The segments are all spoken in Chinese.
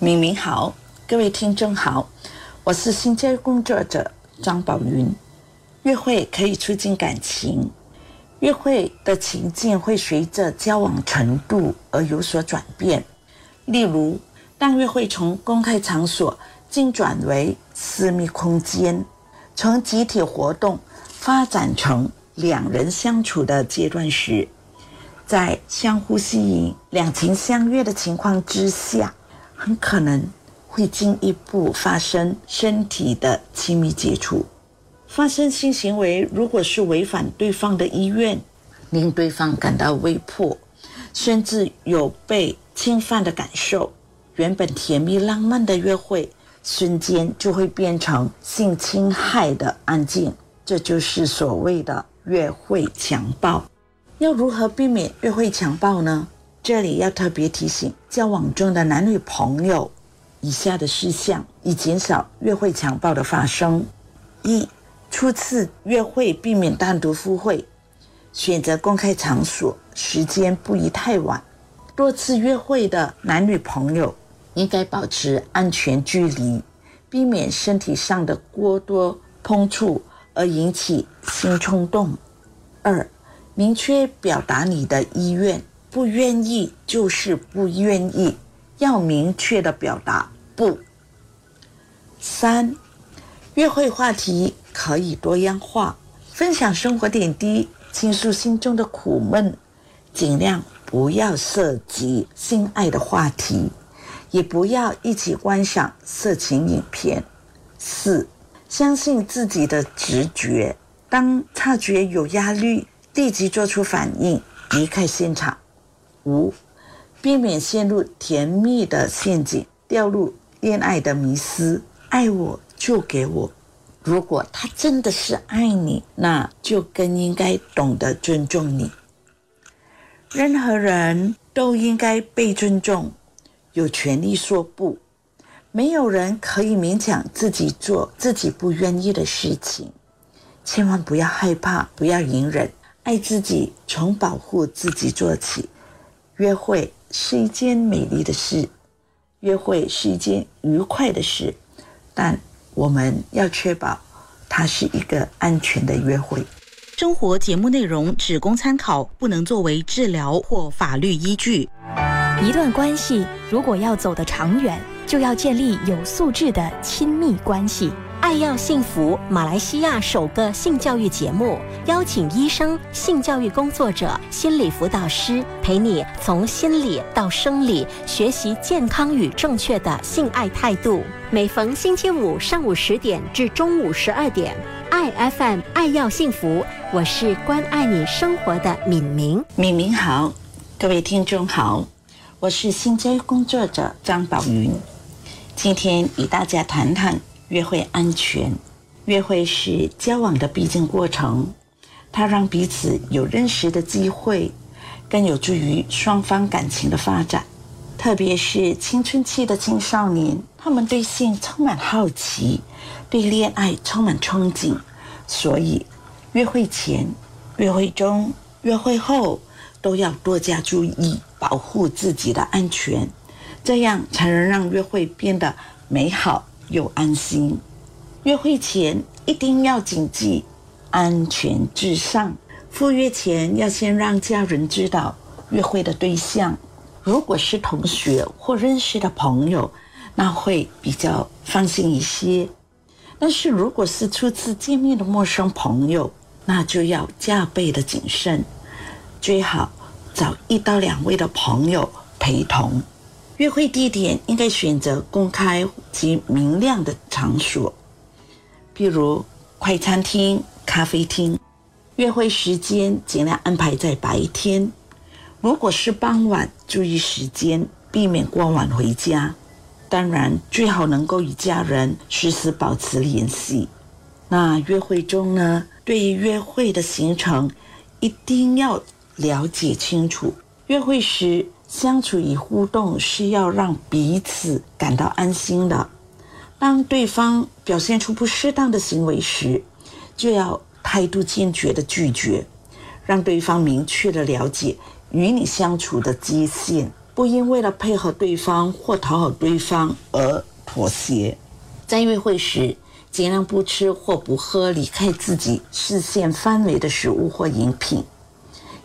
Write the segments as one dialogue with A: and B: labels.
A: 敏敏好，各位听众好，我是新街工作者张宝云。约会可以促进感情，约会的情境会随着交往程度而有所转变。例如，当约会从公开场所进转为私密空间，从集体活动发展成两人相处的阶段时，在相互吸引、两情相悦的情况之下，很可能会进一步发生身体的亲密接触。发生性行为，如果是违反对方的意愿，令对方感到威迫，甚至有被侵犯的感受，原本甜蜜浪漫的约会，瞬间就会变成性侵害的案件。这就是所谓的约会强暴。要如何避免约会强暴呢？这里要特别提醒交往中的男女朋友以下的事项，以减少约会强暴的发生：一。初次约会避免单独赴会，选择公开场所，时间不宜太晚。多次约会的男女朋友应该保持安全距离，避免身体上的过多碰触而引起性冲动。二，明确表达你的意愿，不愿意就是不愿意，要明确的表达不。三，约会话题。可以多样化，分享生活点滴，倾诉心中的苦闷，尽量不要涉及性爱的话题，也不要一起观赏色情影片。四，相信自己的直觉，当察觉有压力，立即做出反应，离开现场。五，避免陷入甜蜜的陷阱，掉入恋爱的迷思。爱我就给我。如果他真的是爱你，那就更应该懂得尊重你。任何人都应该被尊重，有权利说不。没有人可以勉强自己做自己不愿意的事情。千万不要害怕，不要隐忍，爱自己，从保护自己做起。约会是一件美丽的事，约会是一件愉快的事，但。我们要确保它是一个安全的约会。
B: 生活节目内容只供参考，不能作为治疗或法律依据。
C: 一段关系如果要走得长远，就要建立有素质的亲密关系。爱要幸福，马来西亚首个性教育节目，邀请医生、性教育工作者、心理辅导师陪你从心理到生理学习健康与正确的性爱态度。每逢星期五上午十点至中午十二点，爱 FM 爱要幸福，我是关爱你生活的敏明。
A: 敏明好，各位听众好，我是性教育工作者张宝云，今天与大家谈谈。约会安全，约会是交往的必经过程，它让彼此有认识的机会，更有助于双方感情的发展。特别是青春期的青少年，他们对性充满好奇，对恋爱充满憧憬，所以约会前、约会中、约会后都要多加注意，保护自己的安全，这样才能让约会变得美好。又安心。约会前一定要谨记安全至上。赴约前要先让家人知道约会的对象。如果是同学或认识的朋友，那会比较放心一些。但是如果是初次见面的陌生朋友，那就要加倍的谨慎，最好找一到两位的朋友陪同。约会地点应该选择公开及明亮的场所，比如快餐厅、咖啡厅。约会时间尽量安排在白天，如果是傍晚，注意时间，避免过晚回家。当然，最好能够与家人时时保持联系。那约会中呢？对于约会的行程，一定要了解清楚。约会时。相处与互动是要让彼此感到安心的。当对方表现出不适当的行为时，就要态度坚决的拒绝，让对方明确的了解与你相处的界限，不应为了配合对方或讨好对方而妥协。在约会时，尽量不吃或不喝离开自己视线范围的食物或饮品。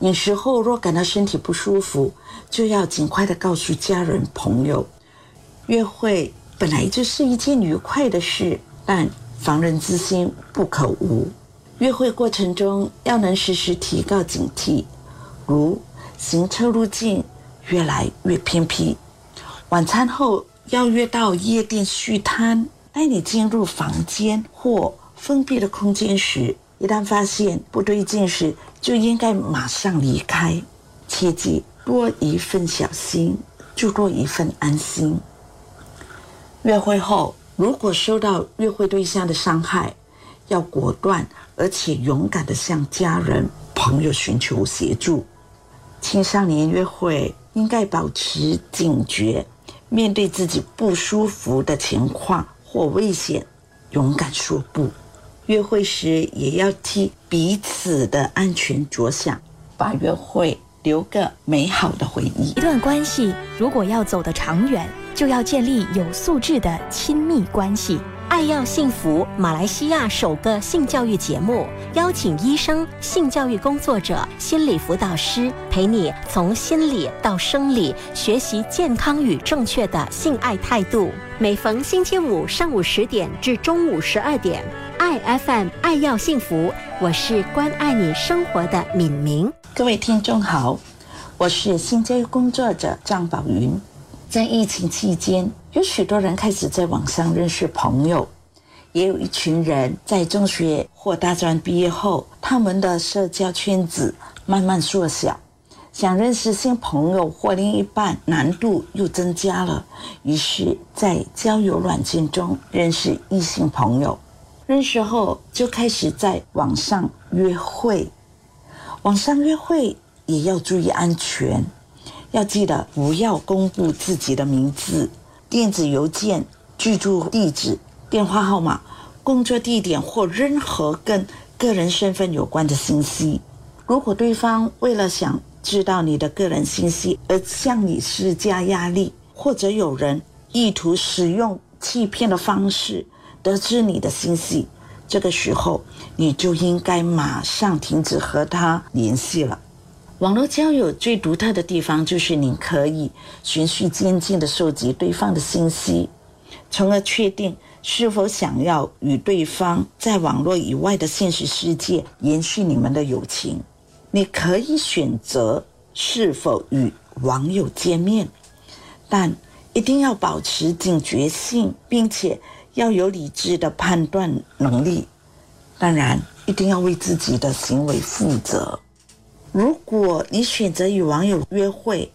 A: 饮食后若感到身体不舒服，就要尽快的告诉家人朋友。约会本来就是一件愉快的事，但防人之心不可无。约会过程中要能时时提高警惕，如行车路径越来越偏僻，晚餐后要约到夜店续摊。带你进入房间或封闭的空间时，一旦发现不对劲时，就应该马上离开。切记，多一份小心，就多一份安心。约会后，如果受到约会对象的伤害，要果断而且勇敢地向家人、朋友寻求协助。青少年约会应该保持警觉，面对自己不舒服的情况。或危险，勇敢说不。约会时也要替彼此的安全着想，把约会留个美好的回忆。
C: 一段关系如果要走得长远，就要建立有素质的亲密关系。爱要幸福，马来西亚首个性教育节目，邀请医生、性教育工作者、心理辅导师陪你从心理到生理学习健康与正确的性爱态度。每逢星期五上午十点至中午十二点，爱 FM 爱要幸福，我是关爱你生活的敏明。
A: 各位听众好，我是性教育工作者张宝云。在疫情期间，有许多人开始在网上认识朋友，也有一群人在中学或大专毕业后，他们的社交圈子慢慢缩小，想认识新朋友或另一半难度又增加了。于是，在交友软件中认识异性朋友，认识后就开始在网上约会。网上约会也要注意安全。要记得不要公布自己的名字、电子邮件、居住地址、电话号码、工作地点或任何跟个人身份有关的信息。如果对方为了想知道你的个人信息而向你施加压力，或者有人意图使用欺骗的方式得知你的信息，这个时候你就应该马上停止和他联系了。网络交友最独特的地方，就是你可以循序渐进地收集对方的信息，从而确定是否想要与对方在网络以外的现实世界延续你们的友情。你可以选择是否与网友见面，但一定要保持警觉性，并且要有理智的判断能力。当然，一定要为自己的行为负责。如果你选择与网友约会，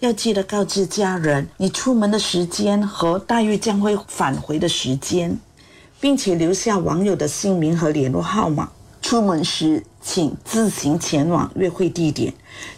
A: 要记得告知家人你出门的时间和大约将会返回的时间，并且留下网友的姓名和联络号码。出门时请自行前往约会地点，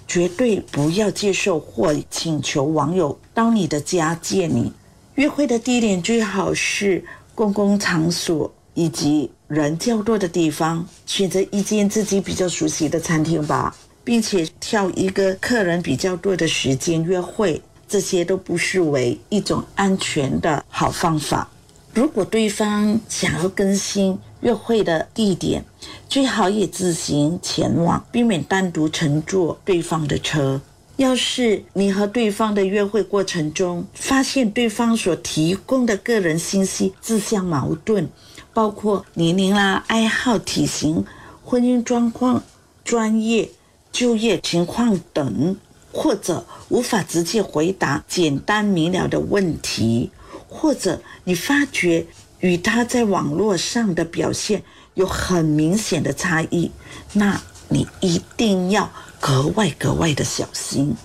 A: 绝对不要接受或请求网友到你的家见你。约会的地点最好是公共场所以及人较多的地方，选择一间自己比较熟悉的餐厅吧。并且挑一个客人比较多的时间约会，这些都不失为一种安全的好方法。如果对方想要更新约会的地点，最好也自行前往，避免单独乘坐对方的车。要是你和对方的约会过程中发现对方所提供的个人信息自相矛盾，包括年龄啦、爱好、体型、婚姻状况、专业。就业情况等，或者无法直接回答简单明了的问题，或者你发觉与他在网络上的表现有很明显的差异，那你一定要格外格外的小心。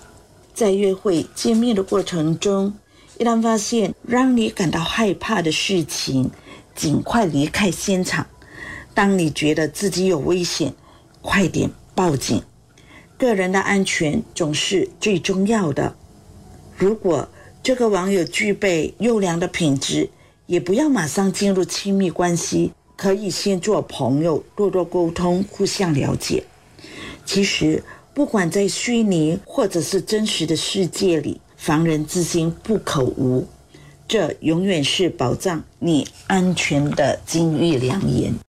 A: 在约会见面的过程中，一旦发现让你感到害怕的事情，尽快离开现场。当你觉得自己有危险，快点报警。个人的安全总是最重要的。如果这个网友具备优良的品质，也不要马上进入亲密关系，可以先做朋友，多多沟通，互相了解。其实，不管在虚拟或者是真实的世界里，防人之心不可无，这永远是保障你安全的金玉良言。